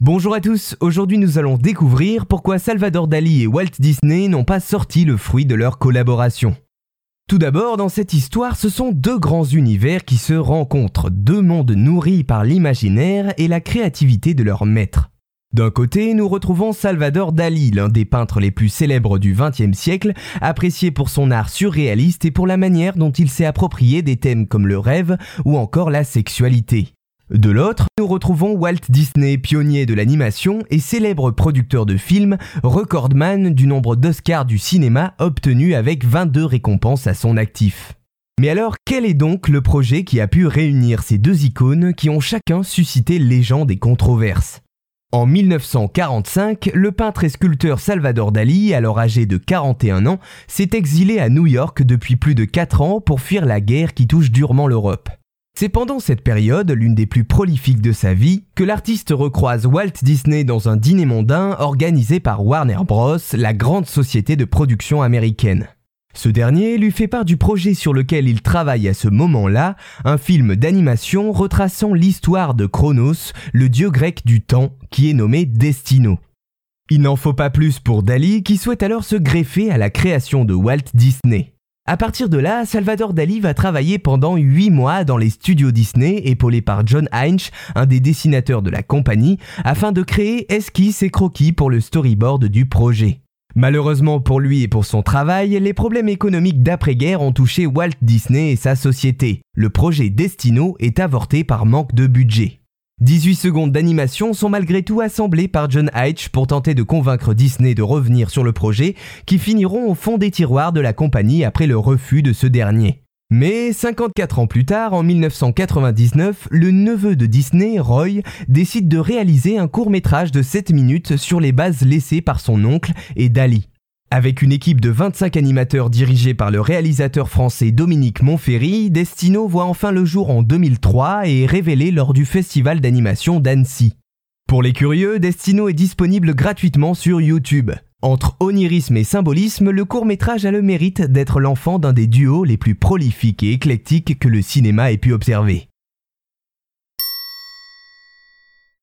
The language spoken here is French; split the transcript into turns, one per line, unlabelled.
Bonjour à tous, aujourd'hui nous allons découvrir pourquoi Salvador Dali et Walt Disney n'ont pas sorti le fruit de leur collaboration. Tout d'abord, dans cette histoire, ce sont deux grands univers qui se rencontrent, deux mondes nourris par l'imaginaire et la créativité de leurs maîtres. D'un côté, nous retrouvons Salvador Dali, l'un des peintres les plus célèbres du XXe siècle, apprécié pour son art surréaliste et pour la manière dont il s'est approprié des thèmes comme le rêve ou encore la sexualité. De l'autre, nous retrouvons Walt Disney, pionnier de l'animation et célèbre producteur de films, recordman du nombre d'Oscars du cinéma obtenu avec 22 récompenses à son actif. Mais alors, quel est donc le projet qui a pu réunir ces deux icônes qui ont chacun suscité légende et controverses En 1945, le peintre et sculpteur Salvador Dali, alors âgé de 41 ans, s'est exilé à New York depuis plus de 4 ans pour fuir la guerre qui touche durement l'Europe. C'est pendant cette période, l'une des plus prolifiques de sa vie, que l'artiste recroise Walt Disney dans un dîner mondain organisé par Warner Bros., la grande société de production américaine. Ce dernier lui fait part du projet sur lequel il travaille à ce moment-là, un film d'animation retraçant l'histoire de Chronos, le dieu grec du temps, qui est nommé Destino. Il n'en faut pas plus pour Dali qui souhaite alors se greffer à la création de Walt Disney. À partir de là, Salvador Dali va travailler pendant 8 mois dans les studios Disney, épaulé par John Heinz, un des dessinateurs de la compagnie, afin de créer esquisses et croquis pour le storyboard du projet. Malheureusement pour lui et pour son travail, les problèmes économiques d'après-guerre ont touché Walt Disney et sa société. Le projet Destino est avorté par manque de budget. 18 secondes d'animation sont malgré tout assemblées par John Hitch pour tenter de convaincre Disney de revenir sur le projet, qui finiront au fond des tiroirs de la compagnie après le refus de ce dernier. Mais 54 ans plus tard, en 1999, le neveu de Disney, Roy, décide de réaliser un court métrage de 7 minutes sur les bases laissées par son oncle et Dali. Avec une équipe de 25 animateurs dirigés par le réalisateur français Dominique Monferry, Destino voit enfin le jour en 2003 et est révélé lors du festival d'animation d'Annecy. Pour les curieux, Destino est disponible gratuitement sur YouTube. Entre onirisme et symbolisme, le court métrage a le mérite d'être l'enfant d'un des duos les plus prolifiques et éclectiques que le cinéma ait pu observer.